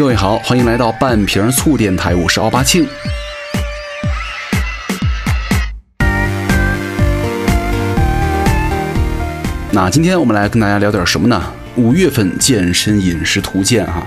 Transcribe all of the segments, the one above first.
各位好，欢迎来到半瓶醋电台，我是奥巴庆。那今天我们来跟大家聊点什么呢？五月份健身饮食图鉴哈，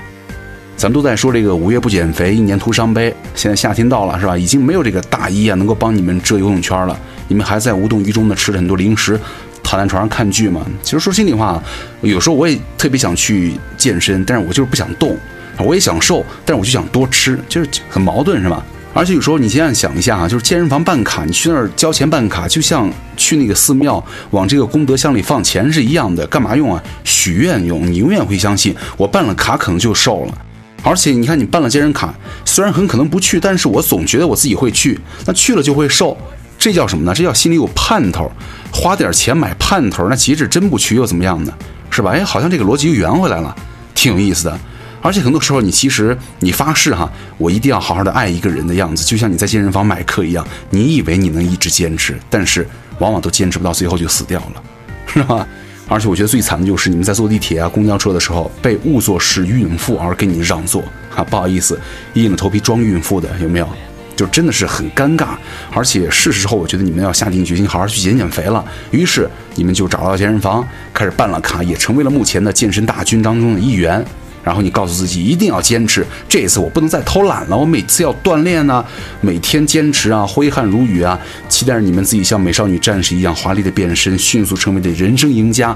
咱们都在说这个五月不减肥，一年徒伤悲。现在夏天到了是吧？已经没有这个大衣啊能够帮你们遮游泳圈了，你们还在无动于衷的吃着很多零食，躺在床上看剧嘛。其实说心里话，有时候我也特别想去健身，但是我就是不想动。我也想瘦，但是我就想多吃，就是很矛盾，是吧？而且有时候你现在想一下啊，就是健身房办卡，你去那儿交钱办卡，就像去那个寺庙往这个功德箱里放钱是一样的，干嘛用啊？许愿用。你永远会相信，我办了卡可能就瘦了。而且你看，你办了健身卡，虽然很可能不去，但是我总觉得我自己会去，那去了就会瘦，这叫什么呢？这叫心里有盼头，花点钱买盼头，那即使真不去又怎么样呢？是吧？哎，好像这个逻辑又圆回来了，挺有意思的。而且很多时候，你其实你发誓哈，我一定要好好的爱一个人的样子，就像你在健身房买课一样，你以为你能一直坚持，但是往往都坚持不到最后就死掉了，是吧？而且我觉得最惨的就是你们在坐地铁啊、公交车的时候，被误作是孕妇而给你让座啊，不好意思，硬着头皮装孕妇的有没有？就真的是很尴尬。而且是时候，我觉得你们要下定决心好好去减减肥了。于是你们就找到健身房，开始办了卡，也成为了目前的健身大军当中的一员。然后你告诉自己一定要坚持，这一次我不能再偷懒了，我每次要锻炼呢，每天坚持啊，挥汗如雨啊，期待着你们自己像美少女战士一样华丽的变身，迅速成为的人生赢家。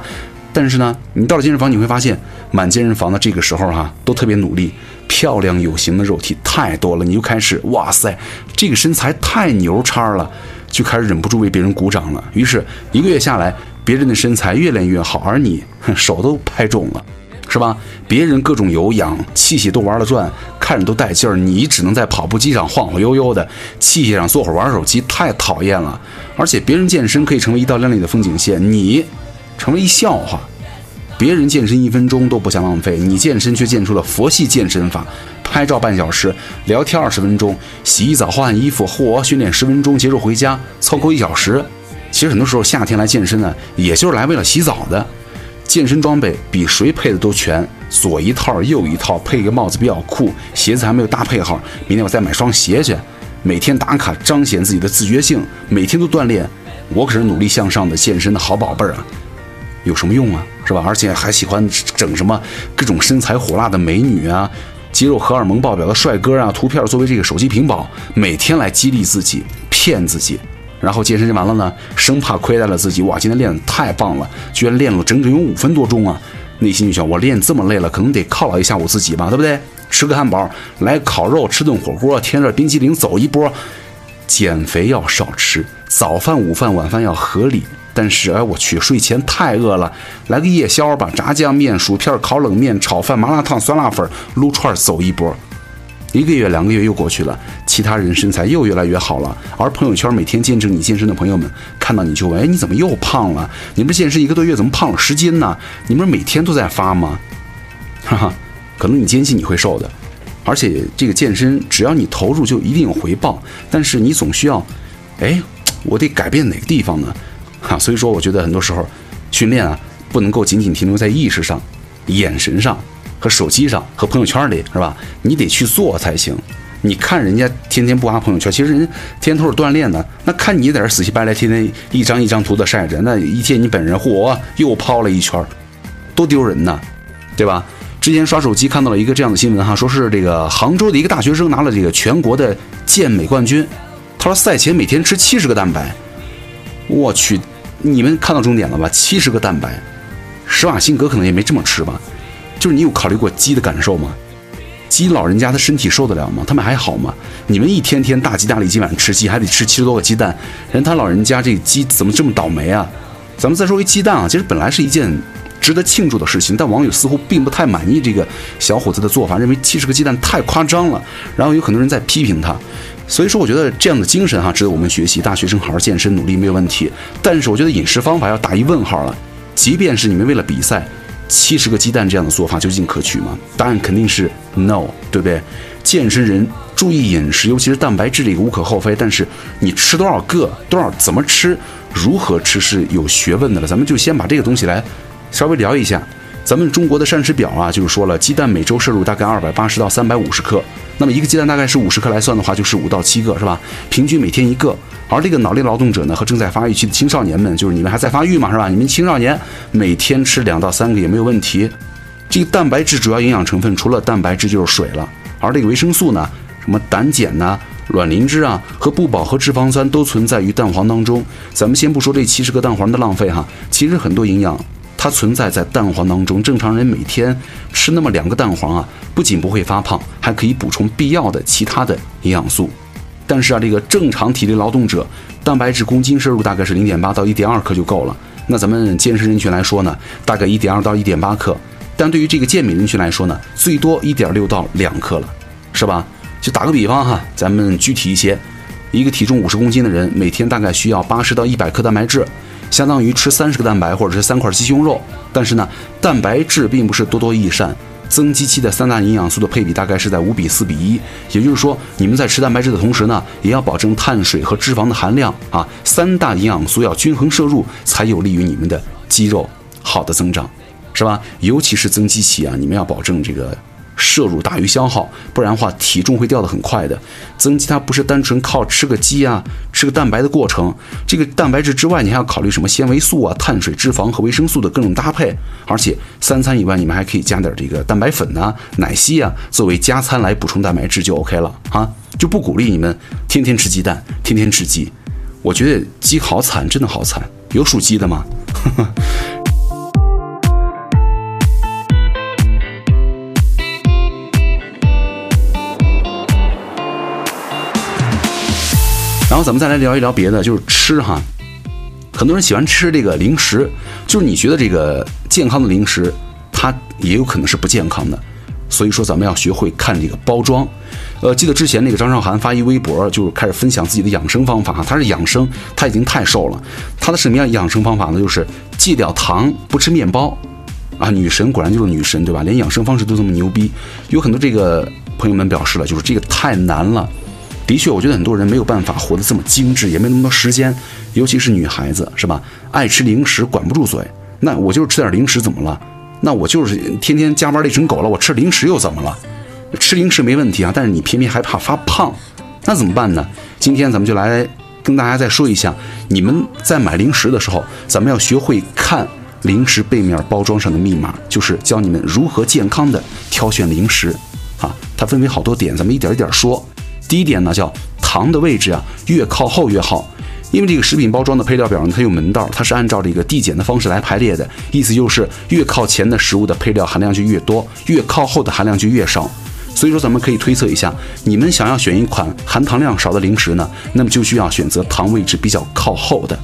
但是呢，你到了健身房，你会发现满健身房的这个时候哈，都特别努力，漂亮有型的肉体太多了，你就开始哇塞，这个身材太牛叉了，就开始忍不住为别人鼓掌了。于是一个月下来，别人的身材越练越好，而你手都拍肿了。是吧？别人各种有氧器械都玩了转，看着都带劲儿，你只能在跑步机上晃晃悠悠的，器械上坐会儿玩手机，太讨厌了。而且别人健身可以成为一道亮丽的风景线，你成为一笑话。别人健身一分钟都不想浪费，你健身却健出了佛系健身法：拍照半小时，聊天二十分钟，洗澡换衣服，嚯，训练十分钟，结束回家凑够一小时。其实很多时候夏天来健身呢，也就是来为了洗澡的。健身装备比谁配的都全，左一套右一套，配个帽子比较酷，鞋子还没有搭配好，明天我再买双鞋去。每天打卡彰显自己的自觉性，每天都锻炼，我可是努力向上的健身的好宝贝儿啊！有什么用啊？是吧？而且还喜欢整什么各种身材火辣的美女啊，肌肉荷尔蒙爆表的帅哥啊，图片作为这个手机屏保，每天来激励自己，骗自己。然后健身完了呢，生怕亏待了自己，哇，今天练的太棒了，居然练了整整有五分多钟啊！内心就想，我练这么累了，可能得犒劳一下我自己吧，对不对？吃个汉堡，来烤肉，吃顿火锅，添点冰淇淋，走一波。减肥要少吃，早饭、午饭、晚饭要合理。但是，哎，我去，睡前太饿了，来个夜宵吧，炸酱面、薯片、烤冷面、炒饭、麻辣烫、酸辣粉、撸串，走一波。一个月、两个月又过去了，其他人身材又越来越好了，而朋友圈每天见证你健身的朋友们看到你就问：哎，你怎么又胖了？你们健身一个多月怎么胖了十斤呢？你们每天都在发吗？哈哈，可能你坚信你会瘦的，而且这个健身只要你投入就一定有回报，但是你总需要，哎，我得改变哪个地方呢？哈，所以说我觉得很多时候训练啊，不能够仅仅停留在意识上、眼神上。和手机上和朋友圈里是吧？你得去做才行。你看人家天天不发朋友圈，其实人天天都是锻炼的。那看你在这死乞白赖，天天一张一张图的晒着，那一见你本人，嚯，又抛了一圈，多丢人呐，对吧？之前刷手机看到了一个这样的新闻哈，说是这个杭州的一个大学生拿了这个全国的健美冠军。他说赛前每天吃七十个蛋白。我去，你们看到重点了吧？七十个蛋白，施瓦辛格可能也没这么吃吧。就是你有考虑过鸡的感受吗？鸡老人家的身体受得了吗？他们还好吗？你们一天天大鸡大利，今晚吃鸡还得吃七十多个鸡蛋，人他老人家这鸡怎么这么倒霉啊？咱们再说回鸡蛋啊，其实本来是一件值得庆祝的事情，但网友似乎并不太满意这个小伙子的做法，认为七十个鸡蛋太夸张了，然后有很多人在批评他。所以说，我觉得这样的精神哈值得我们学习。大学生好好健身努力没有问题，但是我觉得饮食方法要打一问号了。即便是你们为了比赛。七十个鸡蛋这样的做法究竟可取吗？答案肯定是 no，对不对？健身人注意饮食，尤其是蛋白质这个无可厚非。但是你吃多少个，多少怎么吃，如何吃是有学问的了。咱们就先把这个东西来稍微聊一下。咱们中国的膳食表啊，就是说了，鸡蛋每周摄入大概二百八十到三百五十克。那么一个鸡蛋大概是五十克来算的话，就是五到七个，是吧？平均每天一个。而这个脑力劳动者呢，和正在发育期的青少年们，就是你们还在发育嘛，是吧？你们青少年每天吃两到三个也没有问题。这个蛋白质主要营养成分除了蛋白质就是水了，而这个维生素呢，什么胆碱呐、卵磷脂啊和不饱和脂肪酸都存在于蛋黄当中。咱们先不说这七十个蛋黄的浪费哈，其实很多营养。它存在在蛋黄当中，正常人每天吃那么两个蛋黄啊，不仅不会发胖，还可以补充必要的其他的营养素。但是啊，这个正常体力劳动者，蛋白质公斤摄入大概是零点八到一点二克就够了。那咱们健身人群来说呢，大概一点二到一点八克。但对于这个健美人群来说呢，最多一点六到两克了，是吧？就打个比方哈，咱们具体一些，一个体重五十公斤的人，每天大概需要八十到一百克蛋白质。相当于吃三十个蛋白或者是三块鸡胸肉，但是呢，蛋白质并不是多多益善，增肌期的三大营养素的配比大概是在五比四比一，也就是说，你们在吃蛋白质的同时呢，也要保证碳水和脂肪的含量啊，三大营养素要均衡摄入，才有利于你们的肌肉好的增长，是吧？尤其是增肌期啊，你们要保证这个。摄入大于消耗，不然的话体重会掉得很快的。增肌它不是单纯靠吃个鸡啊、吃个蛋白的过程，这个蛋白质之外，你还要考虑什么纤维素啊、碳水、脂肪和维生素的各种搭配。而且三餐以外，你们还可以加点这个蛋白粉呐、奶昔啊，作为加餐来补充蛋白质就 OK 了啊！就不鼓励你们天天吃鸡蛋、天天吃鸡。我觉得鸡好惨，真的好惨。有属鸡的吗？然后咱们再来聊一聊别的，就是吃哈。很多人喜欢吃这个零食，就是你觉得这个健康的零食，它也有可能是不健康的。所以说，咱们要学会看这个包装。呃，记得之前那个张韶涵发一微博，就是开始分享自己的养生方法。哈。她是养生，她已经太瘦了。她的什么样养生方法呢？就是戒掉糖，不吃面包。啊，女神果然就是女神，对吧？连养生方式都这么牛逼。有很多这个朋友们表示了，就是这个太难了。的确，我觉得很多人没有办法活得这么精致，也没那么多时间，尤其是女孩子，是吧？爱吃零食，管不住嘴。那我就是吃点零食，怎么了？那我就是天天加班累成狗了，我吃零食又怎么了？吃零食没问题啊，但是你偏偏还怕发胖，那怎么办呢？今天咱们就来跟大家再说一下，你们在买零食的时候，咱们要学会看零食背面包装上的密码，就是教你们如何健康的挑选零食。啊，它分为好多点，咱们一点一点说。第一点呢，叫糖的位置啊，越靠后越好，因为这个食品包装的配料表呢，它有门道，它是按照这个递减的方式来排列的，意思就是越靠前的食物的配料含量就越多，越靠后的含量就越少。所以说，咱们可以推测一下，你们想要选一款含糖量少的零食呢，那么就需要选择糖位置比较靠后的。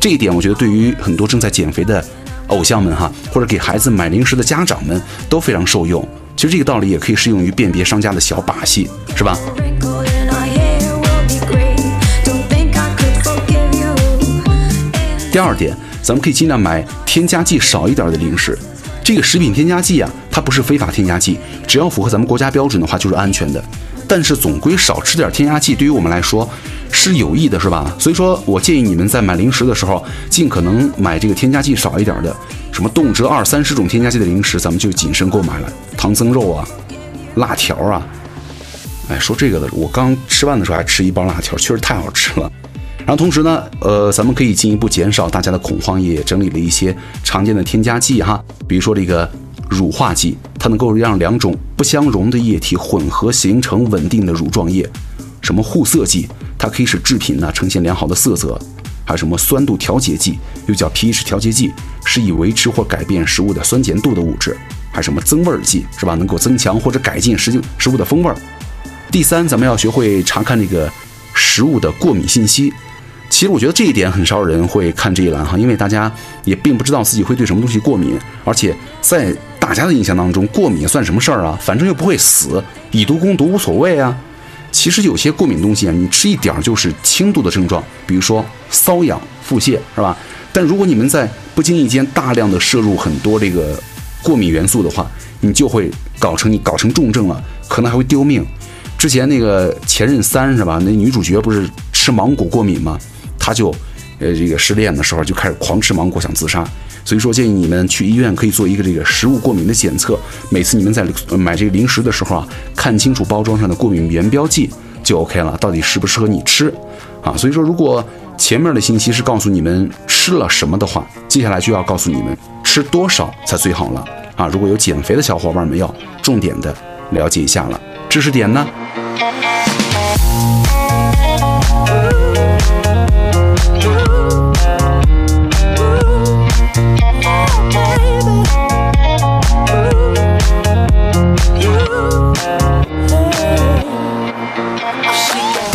这一点，我觉得对于很多正在减肥的偶像们哈，或者给孩子买零食的家长们都非常受用。其实这个道理也可以适用于辨别商家的小把戏，是吧？第二点，咱们可以尽量买添加剂少一点的零食。这个食品添加剂啊，它不是非法添加剂，只要符合咱们国家标准的话就是安全的。但是总归少吃点添加剂，对于我们来说是有益的，是吧？所以说我建议你们在买零食的时候，尽可能买这个添加剂少一点的，什么动辄二三十种添加剂的零食，咱们就谨慎购买了。唐僧肉啊，辣条啊，哎，说这个的，我刚吃饭的时候还吃一包辣条，确实太好吃了。然后同时呢，呃，咱们可以进一步减少大家的恐慌，也整理了一些常见的添加剂哈，比如说这个乳化剂，它能够让两种不相容的液体混合形成稳定的乳状液；什么护色剂，它可以使制品呢呈现良好的色泽；还有什么酸度调节剂，又叫 pH 调节剂，是以维持或改变食物的酸碱度的物质；还什么增味剂，是吧？能够增强或者改进食食物的风味。第三，咱们要学会查看这个食物的过敏信息。其实我觉得这一点很少人会看这一栏哈，因为大家也并不知道自己会对什么东西过敏，而且在大家的印象当中，过敏算什么事儿啊？反正又不会死，以毒攻毒无所谓啊。其实有些过敏东西啊，你吃一点儿就是轻度的症状，比如说瘙痒、腹泻，是吧？但如果你们在不经意间大量的摄入很多这个过敏元素的话，你就会搞成你搞成重症了，可能还会丢命。之前那个前任三是吧？那女主角不是吃芒果过敏吗？他就，呃，这个失恋的时候就开始狂吃芒果，想自杀。所以说建议你们去医院可以做一个这个食物过敏的检测。每次你们在买这个零食的时候啊，看清楚包装上的过敏原标记就 OK 了，到底适不适合你吃啊？所以说，如果前面的信息是告诉你们吃了什么的话，接下来就要告诉你们吃多少才最好了啊！如果有减肥的小伙伴们要重点的了解一下了，知识点呢？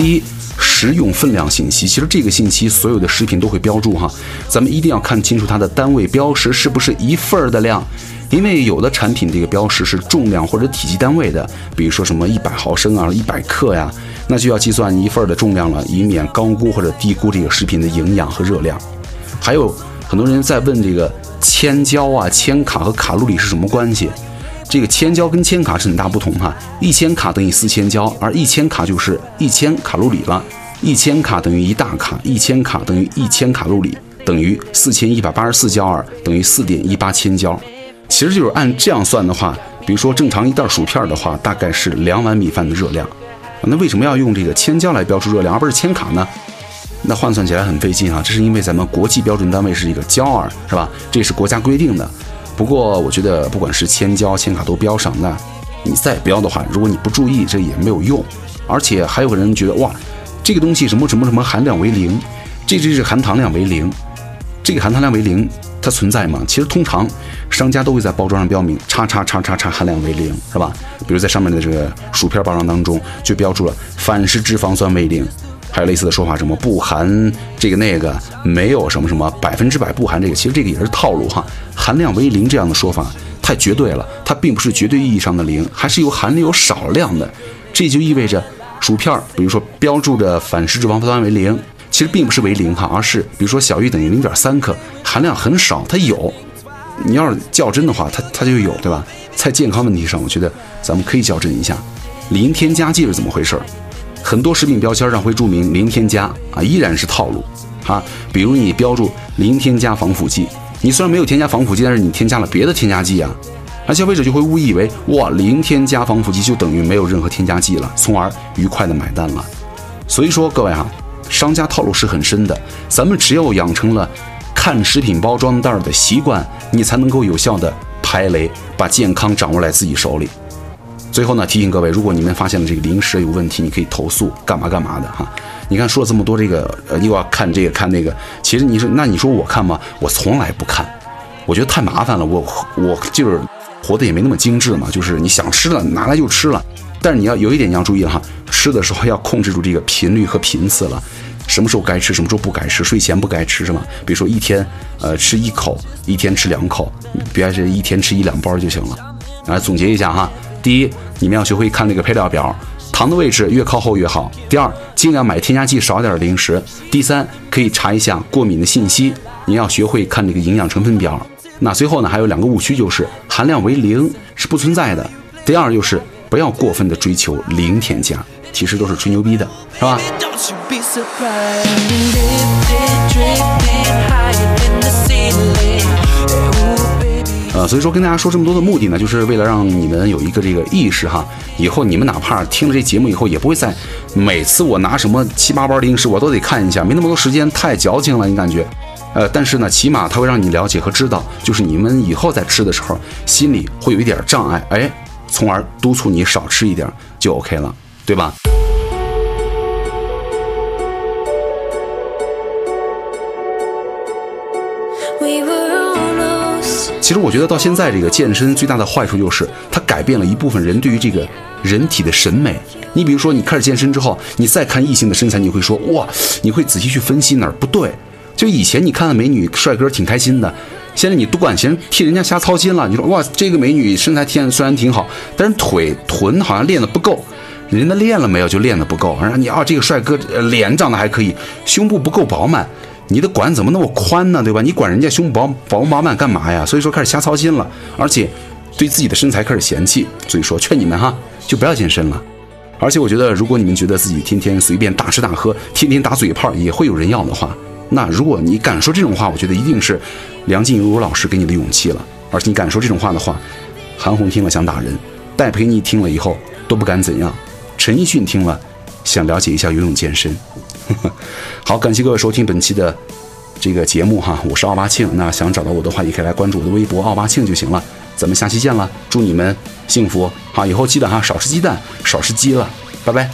一，食用分量信息，其实这个信息所有的食品都会标注哈，咱们一定要看清楚它的单位标识是不是一份儿的量，因为有的产品这个标识是重量或者体积单位的，比如说什么一百毫升啊、一百克呀，那就要计算一份的重量了，以免高估或者低估这个食品的营养和热量。还有很多人在问这个千焦啊、千卡和卡路里是什么关系？这个千焦跟千卡是很大不同哈，一千卡等于四千焦，而一千卡就是一千卡路里了。一千卡等于一大卡，一千卡等于一千卡路里，等于四千一百八十四焦耳，等于四点一八千焦。其实就是按这样算的话，比如说正常一袋薯片的话，大概是两碗米饭的热量。那为什么要用这个千焦来标出热量，而不是千卡呢？那换算起来很费劲啊，这是因为咱们国际标准单位是一个焦耳，是吧？这是国家规定的。不过我觉得，不管是千焦、千卡都标上，那你再标的话，如果你不注意，这也没有用。而且还有个人觉得，哇，这个东西什么什么什么含量为零，这就是含糖量为零。这个含糖量为零，它存在吗？其实通常商家都会在包装上标明“叉叉叉叉叉含量为零”，是吧？比如在上面的这个薯片包装当中就标注了反式脂肪酸为零。还有类似的说法，什么不含这个那个，没有什么什么百分之百不含这个，其实这个也是套路哈。含量为零这样的说法太绝对了，它并不是绝对意义上的零，还是有含量有少量的。这就意味着薯片，比如说标注着反式脂肪酸为零，其实并不是为零哈，而是比如说小于等于零点三克，含量很少，它有。你要是较真的话，它它就有，对吧？在健康问题上，我觉得咱们可以较真一下。零添加剂是怎么回事？很多食品标签上会注明零添加啊，依然是套路啊。比如你标注零添加防腐剂，你虽然没有添加防腐剂，但是你添加了别的添加剂啊，那消费者就会误以为哇，零添加防腐剂就等于没有任何添加剂了，从而愉快的买单了。所以说各位哈，商家套路是很深的，咱们只有养成了看食品包装袋的习惯，你才能够有效的排雷，把健康掌握在自己手里。最后呢，提醒各位，如果你们发现了这个零食有问题，你可以投诉，干嘛干嘛的哈。你看说了这么多，这个呃，又要看这个看那个，其实你说，那你说我看吗？我从来不看，我觉得太麻烦了。我我就是活的也没那么精致嘛，就是你想吃了拿来就吃了。但是你要有一点你要注意哈，吃的时候要控制住这个频率和频次了，什么时候该吃，什么时候不该吃，睡前不该吃是吗？比如说一天呃吃一口，一天吃两口，别是一天吃一两包就行了。来总结一下哈。第一，你们要学会看那个配料表，糖的位置越靠后越好。第二，尽量买添加剂少点的零食。第三，可以查一下过敏的信息。你要学会看这个营养成分表。那最后呢，还有两个误区，就是含量为零是不存在的。第二，就是不要过分的追求零添加，其实都是吹牛逼的，是吧？呃，所以说跟大家说这么多的目的呢，就是为了让你们有一个这个意识哈。以后你们哪怕听了这节目以后，也不会再每次我拿什么七八包零食，我都得看一下，没那么多时间，太矫情了，你感觉？呃，但是呢，起码它会让你了解和知道，就是你们以后在吃的时候，心里会有一点障碍，哎，从而督促你少吃一点就 OK 了，对吧？其实我觉得到现在这个健身最大的坏处就是它改变了一部分人对于这个人体的审美。你比如说你开始健身之后，你再看异性的身材，你会说哇，你会仔细去分析哪儿不对。就以前你看到美女帅哥挺开心的，现在你不管嫌替人家瞎操心了。你说哇，这个美女身材天虽然挺好，但是腿臀好像练的不够。人家练了没有就练的不够。然后你啊，这个帅哥脸长得还可以，胸部不够饱满。你的管怎么那么宽呢？对吧？你管人家胸薄饱饱满干嘛呀？所以说开始瞎操心了，而且对自己的身材开始嫌弃。所以说劝你们哈，就不要健身了。而且我觉得，如果你们觉得自己天天随便大吃大喝，天天打嘴炮也会有人要的话，那如果你敢说这种话，我觉得一定是梁静茹老师给你的勇气了。而且你敢说这种话的话，韩红听了想打人，戴佩妮听了以后都不敢怎样，陈奕迅听了想了解一下游泳健身。好，感谢各位收听本期的这个节目哈，我是奥巴庆。那想找到我的话，也可以来关注我的微博奥巴庆就行了。咱们下期见了，祝你们幸福。好，以后记得哈，少吃鸡蛋，少吃鸡了，拜拜。